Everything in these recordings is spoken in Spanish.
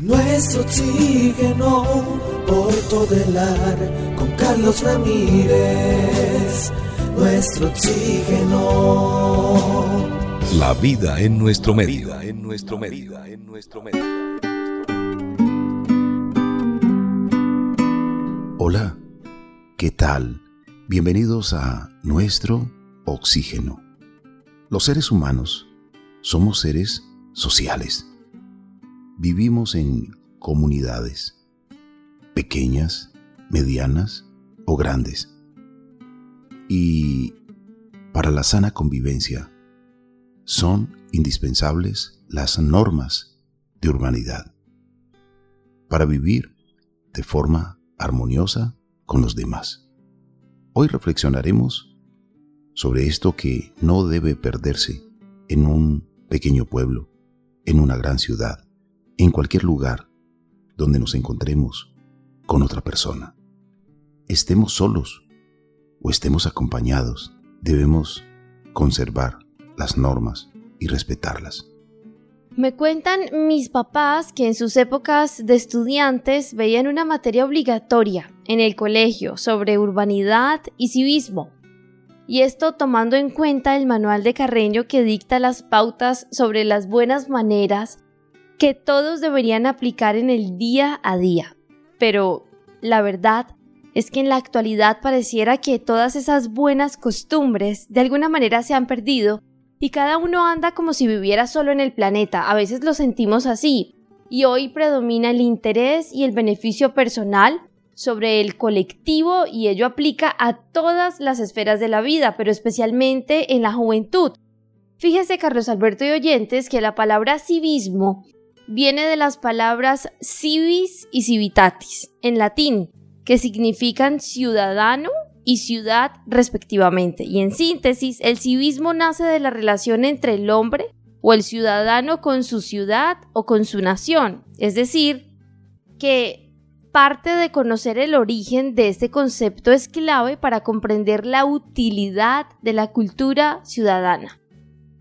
Nuestro oxígeno por todo el ar con Carlos Ramírez. Nuestro oxígeno. La vida en nuestro medio. En nuestro medio. En nuestro medio. Hola, ¿qué tal? Bienvenidos a nuestro oxígeno. Los seres humanos somos seres sociales vivimos en comunidades, pequeñas, medianas o grandes. Y para la sana convivencia son indispensables las normas de urbanidad para vivir de forma armoniosa con los demás. Hoy reflexionaremos sobre esto que no debe perderse en un pequeño pueblo, en una gran ciudad en cualquier lugar donde nos encontremos con otra persona. Estemos solos o estemos acompañados, debemos conservar las normas y respetarlas. Me cuentan mis papás que en sus épocas de estudiantes veían una materia obligatoria en el colegio sobre urbanidad y civismo. Y esto tomando en cuenta el manual de Carreño que dicta las pautas sobre las buenas maneras que todos deberían aplicar en el día a día. Pero la verdad es que en la actualidad pareciera que todas esas buenas costumbres de alguna manera se han perdido y cada uno anda como si viviera solo en el planeta. A veces lo sentimos así. Y hoy predomina el interés y el beneficio personal sobre el colectivo y ello aplica a todas las esferas de la vida, pero especialmente en la juventud. Fíjese, Carlos Alberto y oyentes, que la palabra civismo viene de las palabras civis y civitatis en latín, que significan ciudadano y ciudad respectivamente. Y en síntesis, el civismo nace de la relación entre el hombre o el ciudadano con su ciudad o con su nación. Es decir, que parte de conocer el origen de este concepto es clave para comprender la utilidad de la cultura ciudadana.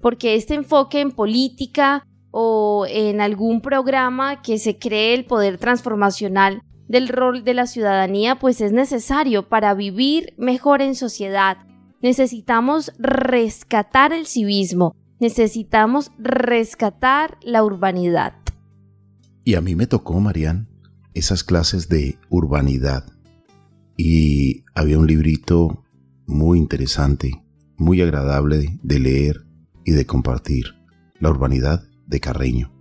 Porque este enfoque en política, o en algún programa que se cree el poder transformacional del rol de la ciudadanía, pues es necesario para vivir mejor en sociedad. Necesitamos rescatar el civismo, necesitamos rescatar la urbanidad. Y a mí me tocó, Marian, esas clases de urbanidad. Y había un librito muy interesante, muy agradable de leer y de compartir. La urbanidad de Carreño.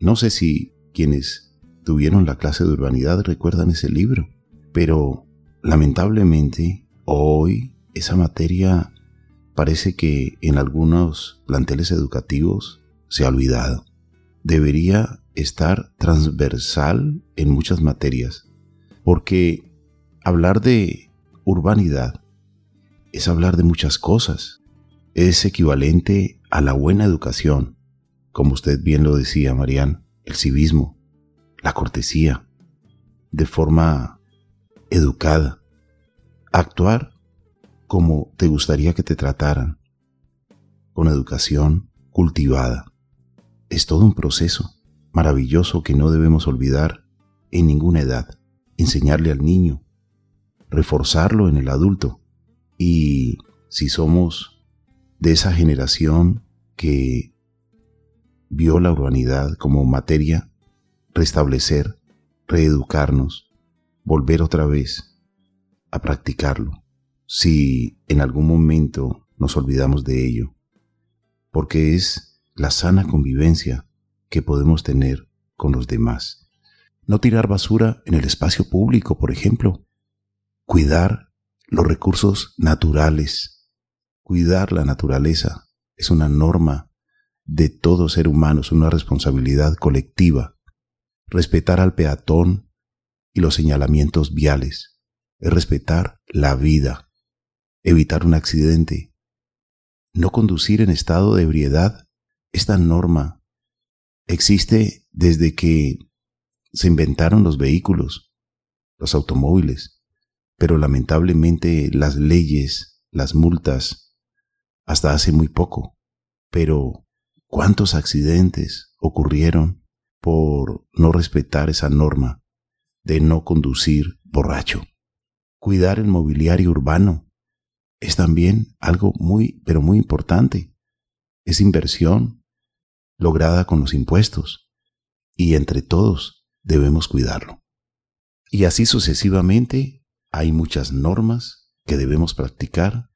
No sé si quienes tuvieron la clase de urbanidad recuerdan ese libro, pero lamentablemente hoy esa materia parece que en algunos planteles educativos se ha olvidado. Debería estar transversal en muchas materias, porque hablar de urbanidad es hablar de muchas cosas. Es equivalente a la buena educación, como usted bien lo decía, Marían, el civismo, la cortesía, de forma educada, actuar como te gustaría que te trataran, con educación cultivada. Es todo un proceso maravilloso que no debemos olvidar en ninguna edad, enseñarle al niño, reforzarlo en el adulto y si somos de esa generación que vio la urbanidad como materia, restablecer, reeducarnos, volver otra vez a practicarlo, si en algún momento nos olvidamos de ello, porque es la sana convivencia que podemos tener con los demás. No tirar basura en el espacio público, por ejemplo. Cuidar los recursos naturales. Cuidar la naturaleza es una norma de todo ser humano, es una responsabilidad colectiva. Respetar al peatón y los señalamientos viales es respetar la vida, evitar un accidente, no conducir en estado de ebriedad. Esta norma existe desde que se inventaron los vehículos, los automóviles, pero lamentablemente las leyes, las multas, hasta hace muy poco. Pero ¿Cuántos accidentes ocurrieron por no respetar esa norma de no conducir borracho. Cuidar el mobiliario urbano es también algo muy, pero muy importante. Es inversión lograda con los impuestos y entre todos debemos cuidarlo. Y así sucesivamente hay muchas normas que debemos practicar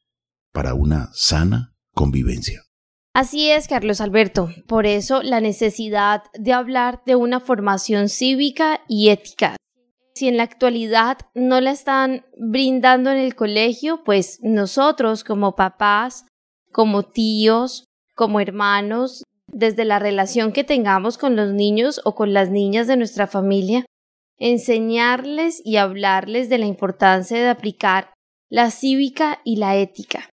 para una sana convivencia. Así es, Carlos Alberto. Por eso la necesidad de hablar de una formación cívica y ética. Si en la actualidad no la están brindando en el colegio, pues nosotros como papás, como tíos, como hermanos, desde la relación que tengamos con los niños o con las niñas de nuestra familia, enseñarles y hablarles de la importancia de aplicar la cívica y la ética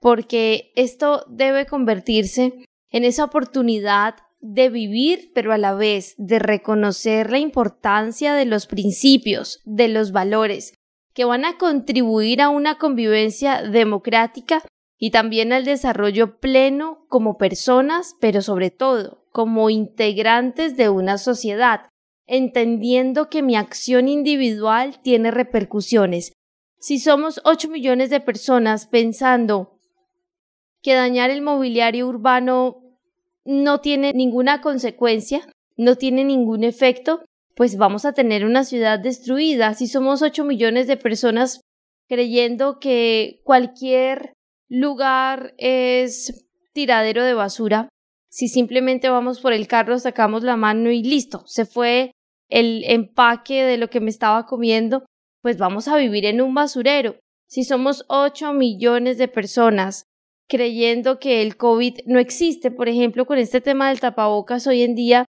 porque esto debe convertirse en esa oportunidad de vivir, pero a la vez de reconocer la importancia de los principios, de los valores, que van a contribuir a una convivencia democrática y también al desarrollo pleno como personas, pero sobre todo como integrantes de una sociedad, entendiendo que mi acción individual tiene repercusiones. Si somos 8 millones de personas pensando que dañar el mobiliario urbano no tiene ninguna consecuencia, no tiene ningún efecto, pues vamos a tener una ciudad destruida. Si somos 8 millones de personas creyendo que cualquier lugar es tiradero de basura, si simplemente vamos por el carro, sacamos la mano y listo, se fue el empaque de lo que me estaba comiendo, pues vamos a vivir en un basurero. Si somos 8 millones de personas creyendo que el COVID no existe. Por ejemplo, con este tema del tapabocas hoy en día,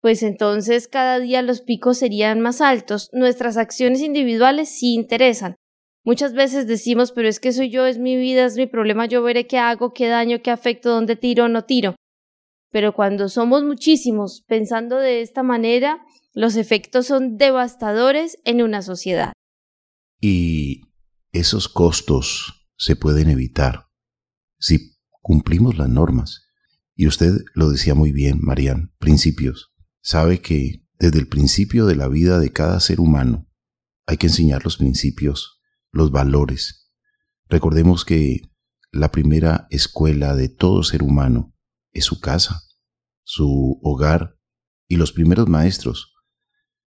pues entonces cada día los picos serían más altos. Nuestras acciones individuales sí interesan. Muchas veces decimos, pero es que soy yo, es mi vida, es mi problema, yo veré qué hago, qué daño, qué afecto, dónde tiro no tiro. Pero cuando somos muchísimos pensando de esta manera, los efectos son devastadores en una sociedad. Y esos costos se pueden evitar si cumplimos las normas. Y usted lo decía muy bien, Marian, principios. Sabe que desde el principio de la vida de cada ser humano hay que enseñar los principios, los valores. Recordemos que la primera escuela de todo ser humano es su casa, su hogar y los primeros maestros,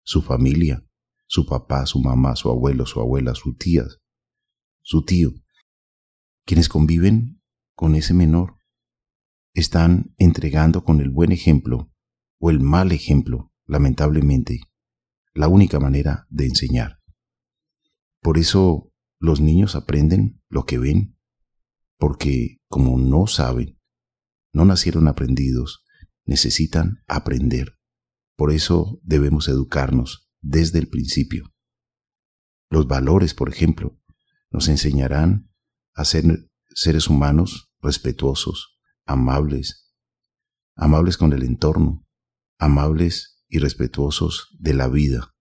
su familia, su papá, su mamá, su abuelo, su abuela, su tía, su tío, quienes conviven con ese menor, están entregando con el buen ejemplo o el mal ejemplo, lamentablemente, la única manera de enseñar. Por eso los niños aprenden lo que ven, porque como no saben, no nacieron aprendidos, necesitan aprender. Por eso debemos educarnos desde el principio. Los valores, por ejemplo, nos enseñarán a ser seres humanos respetuosos, amables, amables con el entorno, amables y respetuosos de la vida,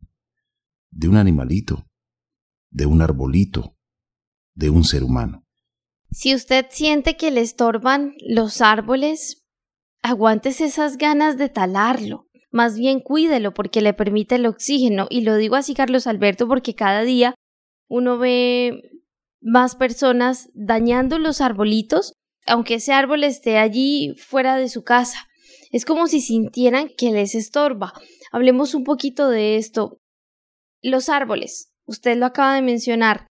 de un animalito, de un arbolito, de un ser humano. Si usted siente que le estorban los árboles, aguántese esas ganas de talarlo. Más bien cuídelo porque le permite el oxígeno. Y lo digo así, Carlos Alberto, porque cada día uno ve más personas dañando los arbolitos aunque ese árbol esté allí fuera de su casa. Es como si sintieran que les estorba. Hablemos un poquito de esto. Los árboles, usted lo acaba de mencionar,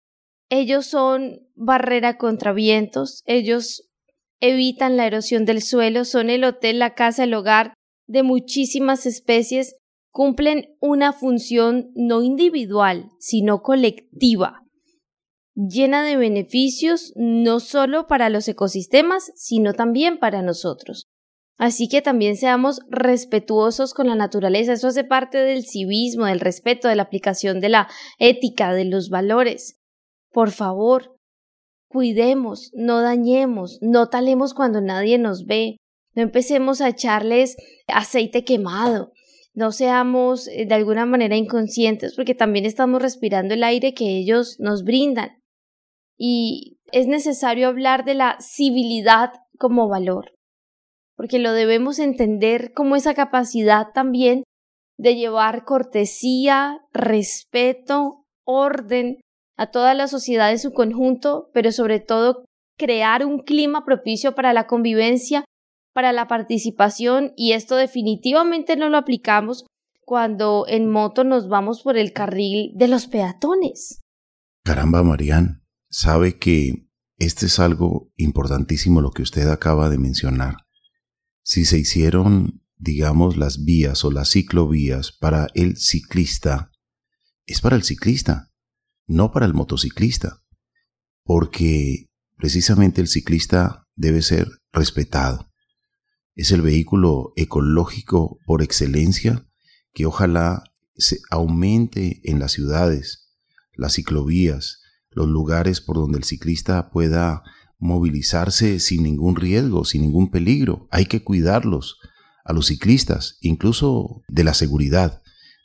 ellos son barrera contra vientos, ellos evitan la erosión del suelo, son el hotel, la casa, el hogar de muchísimas especies, cumplen una función no individual, sino colectiva llena de beneficios no solo para los ecosistemas, sino también para nosotros. Así que también seamos respetuosos con la naturaleza. Eso hace parte del civismo, del respeto, de la aplicación de la ética, de los valores. Por favor, cuidemos, no dañemos, no talemos cuando nadie nos ve, no empecemos a echarles aceite quemado, no seamos eh, de alguna manera inconscientes porque también estamos respirando el aire que ellos nos brindan y es necesario hablar de la civilidad como valor, porque lo debemos entender como esa capacidad también de llevar cortesía, respeto, orden a toda la sociedad en su conjunto, pero sobre todo crear un clima propicio para la convivencia, para la participación y esto definitivamente no lo aplicamos cuando en moto nos vamos por el carril de los peatones. Caramba, Marían, sabe que este es algo importantísimo lo que usted acaba de mencionar. Si se hicieron, digamos, las vías o las ciclovías para el ciclista, es para el ciclista, no para el motociclista, porque precisamente el ciclista debe ser respetado. Es el vehículo ecológico por excelencia que ojalá se aumente en las ciudades, las ciclovías, los lugares por donde el ciclista pueda movilizarse sin ningún riesgo, sin ningún peligro. Hay que cuidarlos, a los ciclistas, incluso de la seguridad.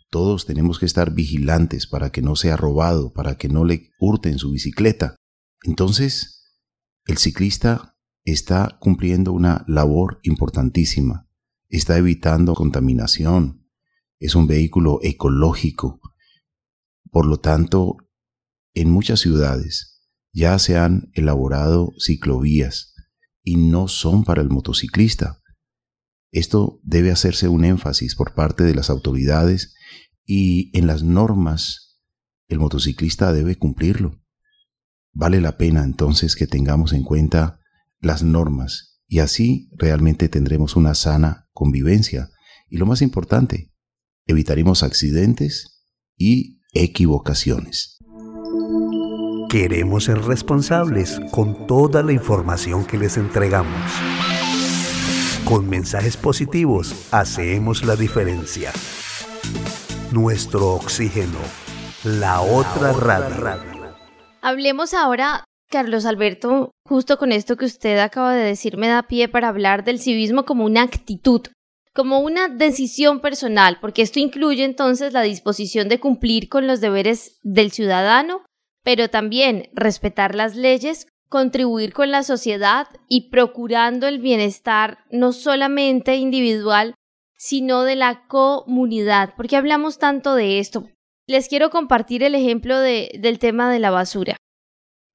Todos tenemos que estar vigilantes para que no sea robado, para que no le hurten su bicicleta. Entonces, el ciclista está cumpliendo una labor importantísima. Está evitando contaminación, es un vehículo ecológico. Por lo tanto, en muchas ciudades ya se han elaborado ciclovías y no son para el motociclista. Esto debe hacerse un énfasis por parte de las autoridades y en las normas el motociclista debe cumplirlo. Vale la pena entonces que tengamos en cuenta las normas y así realmente tendremos una sana convivencia. Y lo más importante, evitaremos accidentes y equivocaciones. Queremos ser responsables con toda la información que les entregamos. Con mensajes positivos hacemos la diferencia. Nuestro oxígeno, la otra radio. Hablemos ahora, Carlos Alberto, justo con esto que usted acaba de decir, me da pie para hablar del civismo como una actitud, como una decisión personal, porque esto incluye entonces la disposición de cumplir con los deberes del ciudadano, pero también respetar las leyes, contribuir con la sociedad y procurando el bienestar no solamente individual, sino de la comunidad. porque hablamos tanto de esto? Les quiero compartir el ejemplo de, del tema de la basura.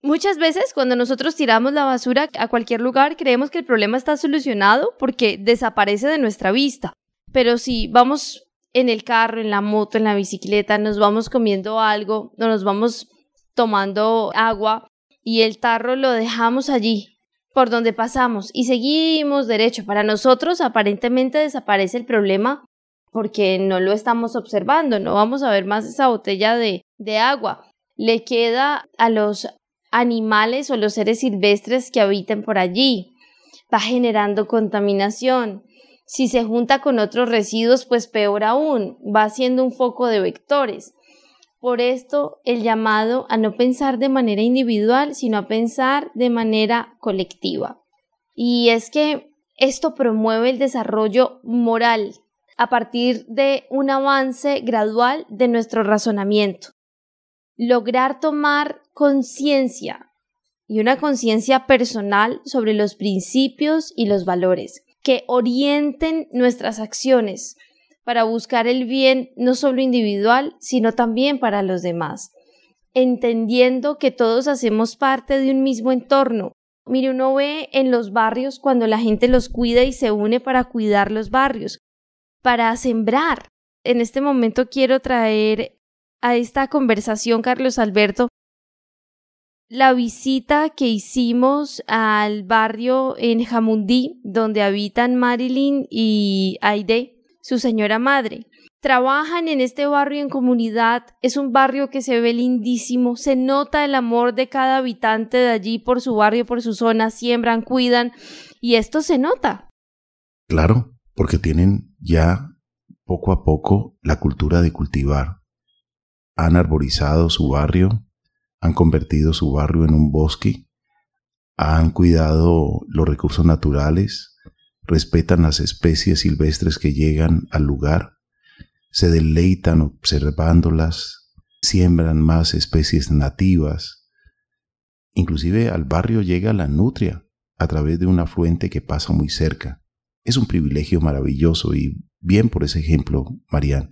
Muchas veces cuando nosotros tiramos la basura a cualquier lugar creemos que el problema está solucionado porque desaparece de nuestra vista. Pero si vamos en el carro, en la moto, en la bicicleta, nos vamos comiendo algo, o nos vamos tomando agua y el tarro lo dejamos allí por donde pasamos y seguimos derecho. Para nosotros aparentemente desaparece el problema porque no lo estamos observando, no vamos a ver más esa botella de, de agua. Le queda a los animales o los seres silvestres que habiten por allí. Va generando contaminación. Si se junta con otros residuos, pues peor aún, va siendo un foco de vectores. Por esto, el llamado a no pensar de manera individual, sino a pensar de manera colectiva. Y es que esto promueve el desarrollo moral a partir de un avance gradual de nuestro razonamiento lograr tomar conciencia y una conciencia personal sobre los principios y los valores que orienten nuestras acciones para buscar el bien no solo individual, sino también para los demás, entendiendo que todos hacemos parte de un mismo entorno. Mire, uno ve en los barrios cuando la gente los cuida y se une para cuidar los barrios, para sembrar. En este momento quiero traer a esta conversación, Carlos Alberto, la visita que hicimos al barrio en Jamundí, donde habitan Marilyn y Aide, su señora madre. Trabajan en este barrio en comunidad, es un barrio que se ve lindísimo, se nota el amor de cada habitante de allí por su barrio, por su zona, siembran, cuidan, y esto se nota. Claro, porque tienen ya poco a poco la cultura de cultivar, han arborizado su barrio, han convertido su barrio en un bosque, han cuidado los recursos naturales, respetan las especies silvestres que llegan al lugar, se deleitan observándolas, siembran más especies nativas. Inclusive al barrio llega la nutria a través de una fuente que pasa muy cerca. Es un privilegio maravilloso y bien por ese ejemplo, Marian.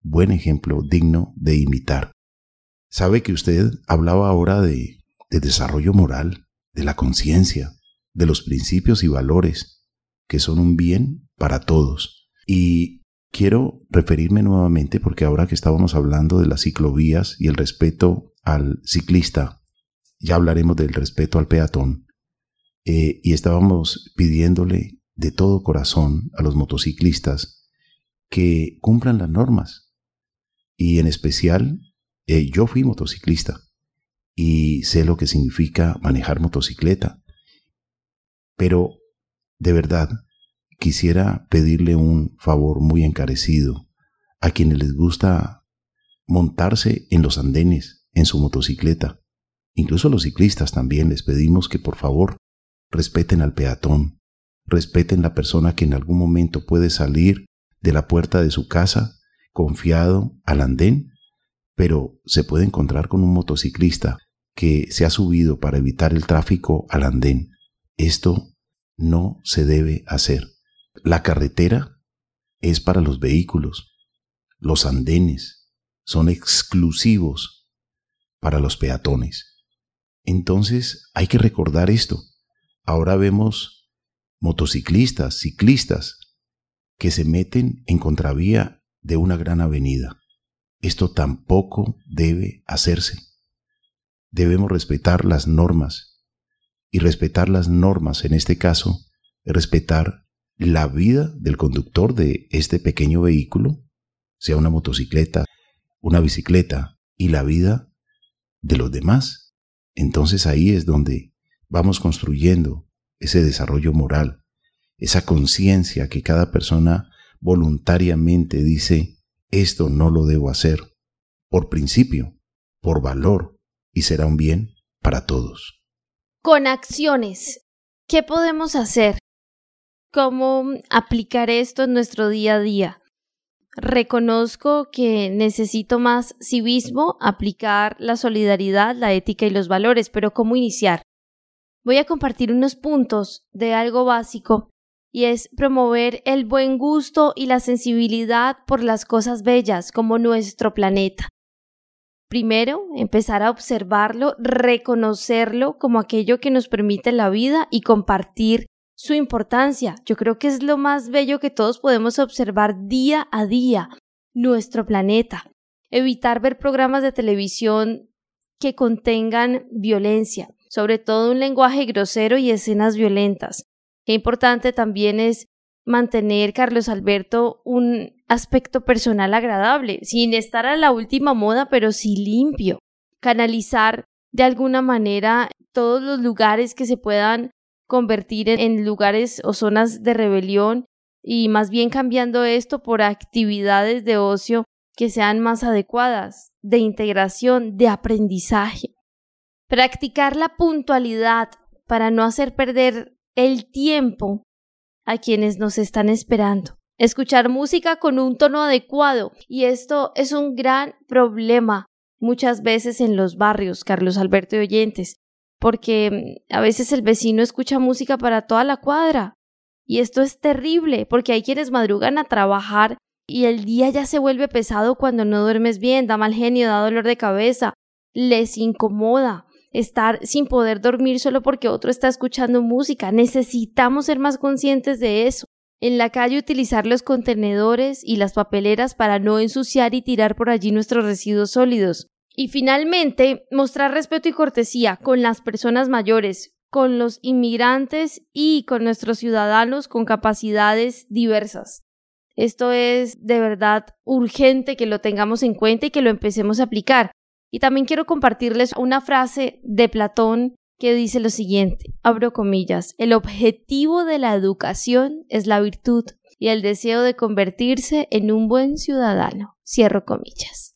buen ejemplo digno de imitar. Sabe que usted hablaba ahora de, de desarrollo moral, de la conciencia, de los principios y valores, que son un bien para todos. Y quiero referirme nuevamente, porque ahora que estábamos hablando de las ciclovías y el respeto al ciclista, ya hablaremos del respeto al peatón, eh, y estábamos pidiéndole de todo corazón a los motociclistas que cumplan las normas. Y en especial, eh, yo fui motociclista y sé lo que significa manejar motocicleta. Pero, de verdad, quisiera pedirle un favor muy encarecido a quienes les gusta montarse en los andenes en su motocicleta. Incluso a los ciclistas también les pedimos que por favor respeten al peatón, respeten la persona que en algún momento puede salir de la puerta de su casa confiado al andén, pero se puede encontrar con un motociclista que se ha subido para evitar el tráfico al andén. Esto no se debe hacer. La carretera es para los vehículos. Los andenes son exclusivos para los peatones. Entonces hay que recordar esto. Ahora vemos motociclistas, ciclistas, que se meten en contravía de una gran avenida. Esto tampoco debe hacerse. Debemos respetar las normas. Y respetar las normas en este caso es respetar la vida del conductor de este pequeño vehículo, sea una motocicleta, una bicicleta, y la vida de los demás. Entonces ahí es donde vamos construyendo ese desarrollo moral, esa conciencia que cada persona voluntariamente dice, esto no lo debo hacer, por principio, por valor, y será un bien para todos. Con acciones, ¿qué podemos hacer? ¿Cómo aplicar esto en nuestro día a día? Reconozco que necesito más civismo, aplicar la solidaridad, la ética y los valores, pero ¿cómo iniciar? voy a compartir unos puntos de algo básico y es promover el buen gusto y la sensibilidad por las cosas bellas como nuestro planeta. Primero, empezar a observarlo, reconocerlo como aquello que nos permite la vida y compartir su importancia. Yo creo que es lo más bello que todos podemos observar día a día, nuestro planeta. Evitar ver programas de televisión que contengan violencia, sobre todo un lenguaje grosero y escenas violentas. Qué importante también es mantener, Carlos Alberto, un aspecto personal agradable, sin estar a la última moda, pero sí limpio. Canalizar de alguna manera todos los lugares que se puedan convertir en lugares o zonas de rebelión y más bien cambiando esto por actividades de ocio que sean más adecuadas, de integración, de aprendizaje. Practicar la puntualidad para no hacer perder el tiempo a quienes nos están esperando. Escuchar música con un tono adecuado. Y esto es un gran problema muchas veces en los barrios, Carlos Alberto y oyentes, porque mm, a veces el vecino escucha música para toda la cuadra. Y esto es terrible, porque hay quienes madrugan a trabajar y el día ya se vuelve pesado cuando no duermes bien, da mal genio, da dolor de cabeza, les incomoda estar sin poder dormir solo porque otro está escuchando música. Necesitamos ser más conscientes de eso. En la calle utilizar los contenedores y las papeleras para no ensuciar y tirar por allí nuestros residuos sólidos. Y finalmente, mostrar respeto y cortesía con las personas mayores, con los inmigrantes y con nuestros ciudadanos con capacidades diversas. Esto es de verdad urgente que lo tengamos en cuenta y que lo empecemos a aplicar. Y también quiero compartirles una frase de Platón que dice lo siguiente, abro comillas, el objetivo de la educación es la virtud y el deseo de convertirse en un buen ciudadano, cierro comillas.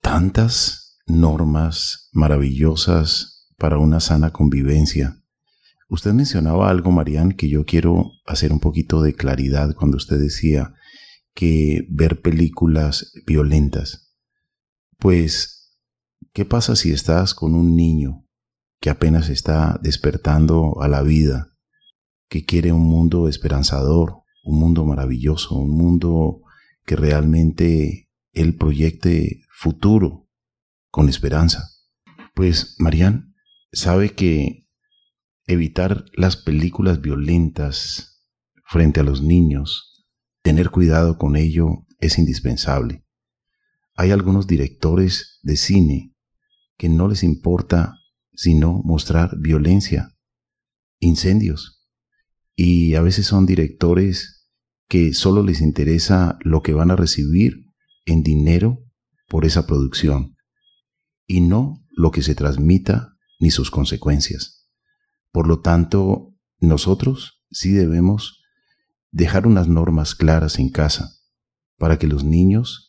Tantas normas maravillosas para una sana convivencia. Usted mencionaba algo, Marían, que yo quiero hacer un poquito de claridad cuando usted decía que ver películas violentas. Pues ¿Qué pasa si estás con un niño que apenas está despertando a la vida, que quiere un mundo esperanzador, un mundo maravilloso, un mundo que realmente él proyecte futuro con esperanza. Pues, Marian, sabe que evitar las películas violentas frente a los niños, tener cuidado con ello es indispensable. Hay algunos directores de cine que no les importa sino mostrar violencia, incendios, y a veces son directores que solo les interesa lo que van a recibir en dinero por esa producción, y no lo que se transmita ni sus consecuencias. Por lo tanto, nosotros sí debemos dejar unas normas claras en casa para que los niños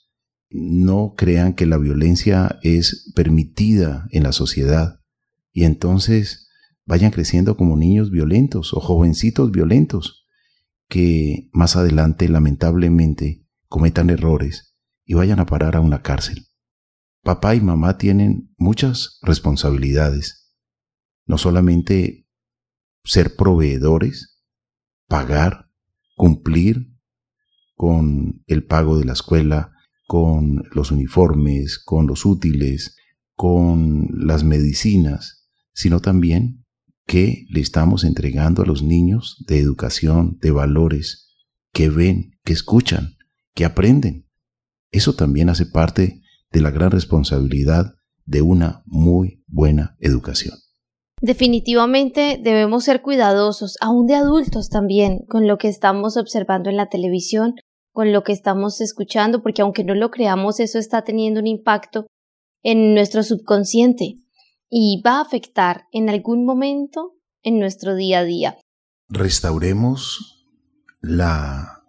no crean que la violencia es permitida en la sociedad y entonces vayan creciendo como niños violentos o jovencitos violentos que más adelante lamentablemente cometan errores y vayan a parar a una cárcel. Papá y mamá tienen muchas responsabilidades, no solamente ser proveedores, pagar, cumplir con el pago de la escuela, con los uniformes, con los útiles, con las medicinas, sino también que le estamos entregando a los niños de educación, de valores, que ven, que escuchan, que aprenden. Eso también hace parte de la gran responsabilidad de una muy buena educación. Definitivamente debemos ser cuidadosos, aún de adultos también, con lo que estamos observando en la televisión, con lo que estamos escuchando, porque aunque no lo creamos, eso está teniendo un impacto en nuestro subconsciente y va a afectar en algún momento en nuestro día a día. Restauremos la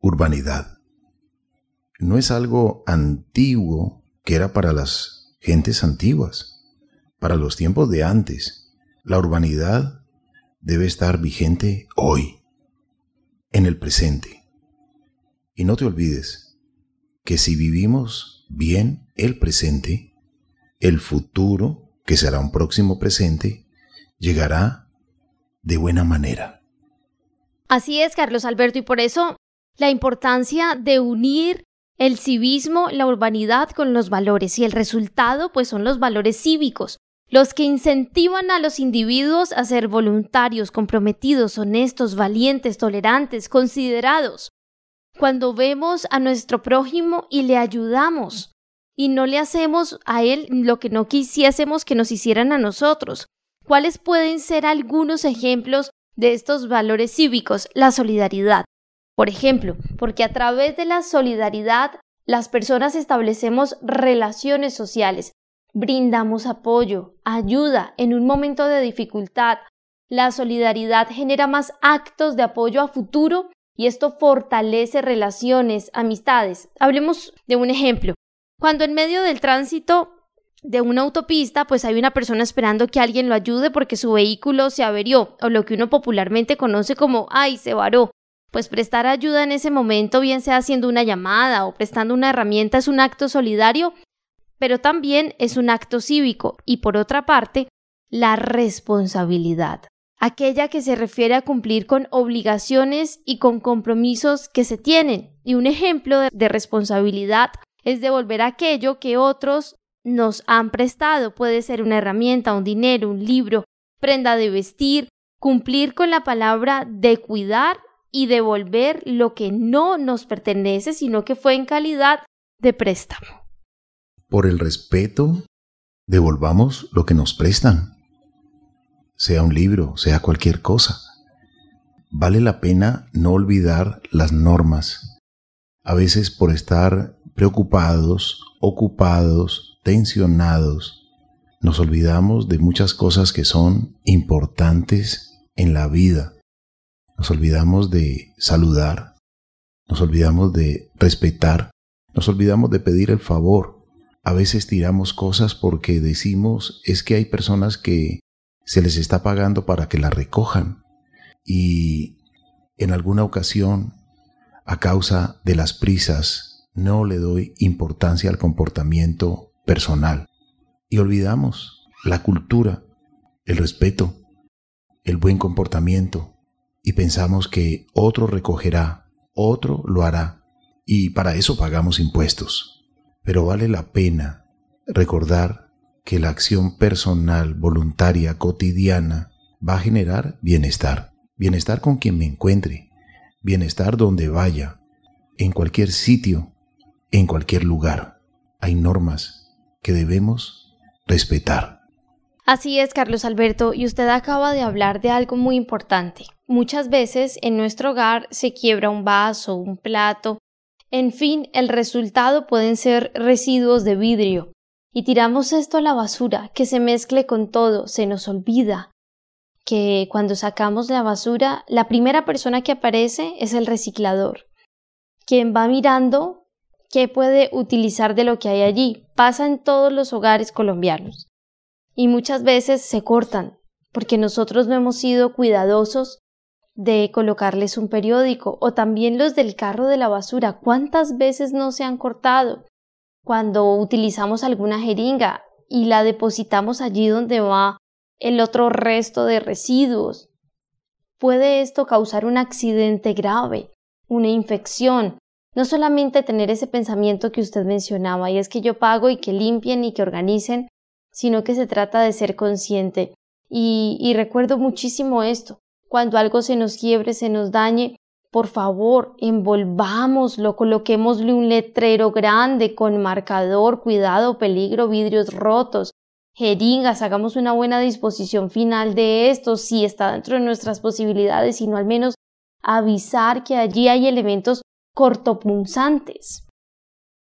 urbanidad. No es algo antiguo que era para las gentes antiguas, para los tiempos de antes. La urbanidad debe estar vigente hoy, en el presente. Y no te olvides que si vivimos bien el presente, el futuro, que será un próximo presente, llegará de buena manera. Así es, Carlos Alberto, y por eso la importancia de unir el civismo, la urbanidad con los valores, y el resultado pues son los valores cívicos, los que incentivan a los individuos a ser voluntarios, comprometidos, honestos, valientes, tolerantes, considerados, cuando vemos a nuestro prójimo y le ayudamos y no le hacemos a él lo que no quisiésemos que nos hicieran a nosotros. ¿Cuáles pueden ser algunos ejemplos de estos valores cívicos? La solidaridad. Por ejemplo, porque a través de la solidaridad las personas establecemos relaciones sociales, brindamos apoyo, ayuda en un momento de dificultad. La solidaridad genera más actos de apoyo a futuro y esto fortalece relaciones, amistades. Hablemos de un ejemplo. Cuando en medio del tránsito de una autopista, pues hay una persona esperando que alguien lo ayude porque su vehículo se averió, o lo que uno popularmente conoce como ay, se varó. Pues prestar ayuda en ese momento, bien sea haciendo una llamada o prestando una herramienta, es un acto solidario, pero también es un acto cívico. Y por otra parte, la responsabilidad aquella que se refiere a cumplir con obligaciones y con compromisos que se tienen. Y un ejemplo de, responsabilidad es devolver aquello que otros nos han prestado. Puede ser una herramienta, un dinero, un libro, prenda de vestir, cumplir con la palabra de cuidar y devolver lo que no nos pertenece, sino que fue en calidad de préstamo. Por el respeto, devolvamos lo que nos prestan sea un libro, sea cualquier cosa. Vale la pena no olvidar las normas. A veces por estar preocupados, ocupados, tensionados, nos olvidamos de muchas cosas que son importantes en la vida. Nos olvidamos de saludar, nos olvidamos de respetar, nos olvidamos de pedir el favor. A veces tiramos cosas porque decimos es que hay personas que se les está pagando para que la recojan. Y en alguna ocasión, a causa de las prisas, no le doy importancia al comportamiento personal. Y olvidamos la cultura, el respeto, el buen comportamiento. Y pensamos que otro recogerá, otro lo hará. Y para eso pagamos impuestos. pero vale la pena recordar que la acción personal, voluntaria, cotidiana, va a generar bienestar. Bienestar con quien me encuentre, bienestar donde vaya, en cualquier sitio, en cualquier lugar. Hay normas que debemos respetar. Así es, Carlos Alberto, y usted acaba de hablar de algo muy importante. Muchas veces en nuestro hogar se quiebra un vaso, un plato, en fin, el resultado pueden ser residuos de vidrio, y tiramos esto a la basura, que se mezcle con todo, se nos olvida que cuando sacamos la basura, la primera persona que aparece es el reciclador, quien va mirando qué puede utilizar de lo que hay allí. Pasa en todos los hogares colombianos. Y muchas veces se cortan, porque nosotros no hemos sido cuidadosos de colocarles un periódico o también los del carro de la basura. ¿Cuántas veces no se han cortado? Cuando utilizamos alguna jeringa y la depositamos allí donde va el otro resto de residuos. Puede esto causar un accidente grave, una infección. No solamente tener ese pensamiento que usted mencionaba, y es que yo pago y que limpien y que organicen, sino que se trata de ser consciente. Y, recuerdo muchísimo esto. Cuando algo se nos quiebre, se nos dañe, por favor, envolvámoslo, coloquémosle un letrero grande con marcador, cuidado, peligro, vidrios rotos, jeringas, hagamos una buena disposición final de esto, si está dentro de nuestras posibilidades, sino al menos avisar que allí hay elementos cortopunzantes.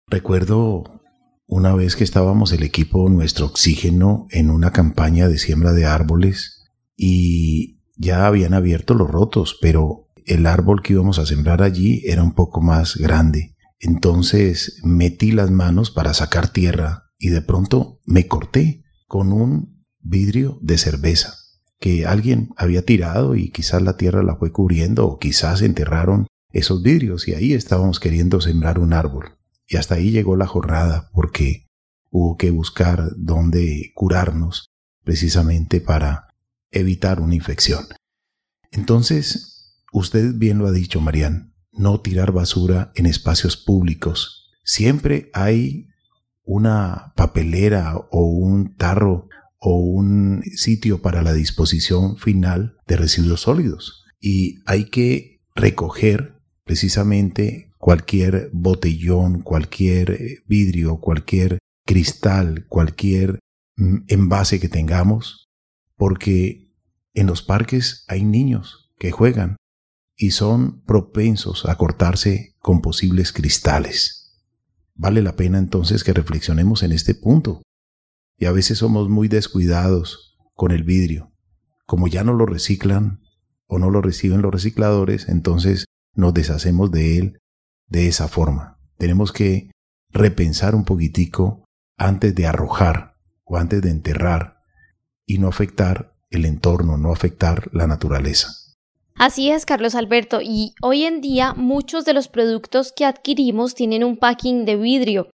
Recuerdo una vez que estábamos el equipo Nuestro Oxígeno en una campaña de siembra de árboles y ya habían abierto los rotos, pero el árbol que íbamos a sembrar allí era un poco más grande. Entonces metí las manos para sacar tierra y de pronto me corté con un vidrio de cerveza que alguien había tirado y quizás la tierra la fue cubriendo o quizás enterraron esos vidrios y ahí estábamos queriendo sembrar un árbol. Y hasta ahí llegó la jornada porque hubo que buscar dónde curarnos precisamente para evitar una infección. Entonces, usted bien lo ha dicho, Marian, no tirar basura en espacios públicos. Siempre hay una papelera o un tarro o un sitio para la disposición final de residuos sólidos. Y hay que recoger precisamente cualquier botellón, cualquier eh, vidrio, cualquier cristal, cualquier mm, envase que tengamos, porque en los parques hay niños que juegan y son propensos a cortarse con posibles cristales. Vale la pena entonces que reflexionemos en este punto. Y a veces somos muy descuidados con el vidrio. Como ya no lo reciclan o no lo reciben los recicladores, entonces nos deshacemos de él de esa forma. Tenemos que repensar un poquitico antes de arrojar o antes de enterrar y no afectar el entorno, no afectar la naturaleza. Así es, Carlos Alberto, y hoy en día muchos de los productos que adquirimos tienen un packing de vidrio.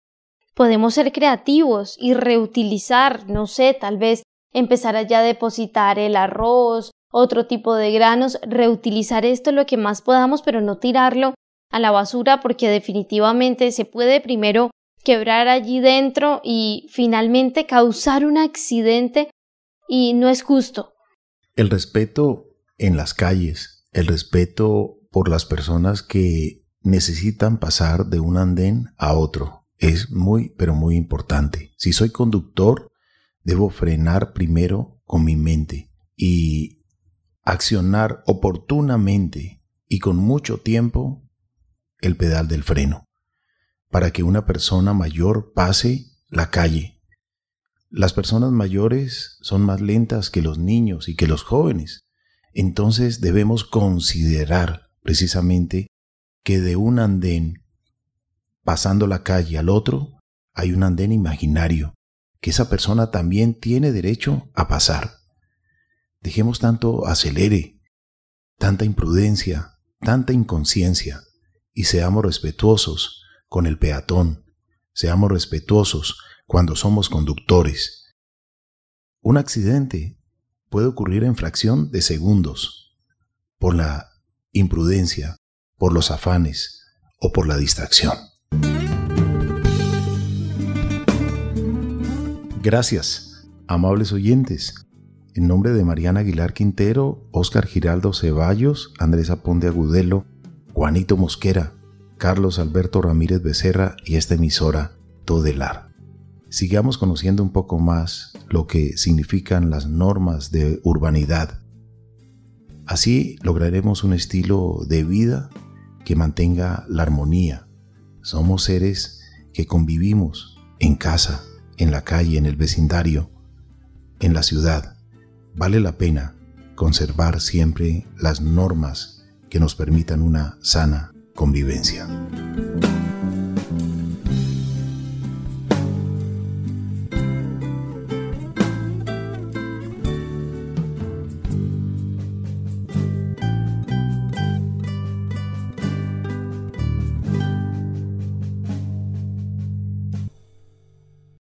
Podemos ser creativos y reutilizar, no sé, tal vez empezar a ya depositar el arroz, otro tipo de granos, reutilizar esto lo que más podamos, pero no tirarlo a la basura porque definitivamente se puede primero quebrar allí dentro y finalmente causar un accidente y no es justo. El respeto en las calles, el respeto por las personas que necesitan pasar de un andén a otro. Es muy, pero muy importante. Si soy conductor, debo frenar primero con mi mente y accionar oportunamente y con mucho tiempo el pedal del freno para que una persona mayor pase la calle. Las personas mayores son más lentas que los niños y que los jóvenes entonces debemos considerar precisamente que de un andén pasando la calle al otro hay un andén imaginario que esa persona también tiene derecho a pasar. Dejemos tanto acelere, tanta imprudencia, tanta inconsciencia y seamos respetuosos con el peatón, seamos respetuosos cuando somos conductores. Un accidente puede ocurrir en fracción de segundos, por la imprudencia, por los afanes o por la distracción. Gracias, amables oyentes. En nombre de Mariana Aguilar Quintero, Óscar Giraldo Ceballos, Andrés Aponde Agudelo, Juanito Mosquera, Carlos Alberto Ramírez Becerra y esta emisora Todelar. Sigamos conociendo un poco más lo que significan las normas de urbanidad. Así lograremos un estilo de vida que mantenga la armonía. Somos seres que convivimos en casa, en la calle, en el vecindario, en la ciudad. Vale la pena conservar siempre las normas que nos permitan una sana convivencia.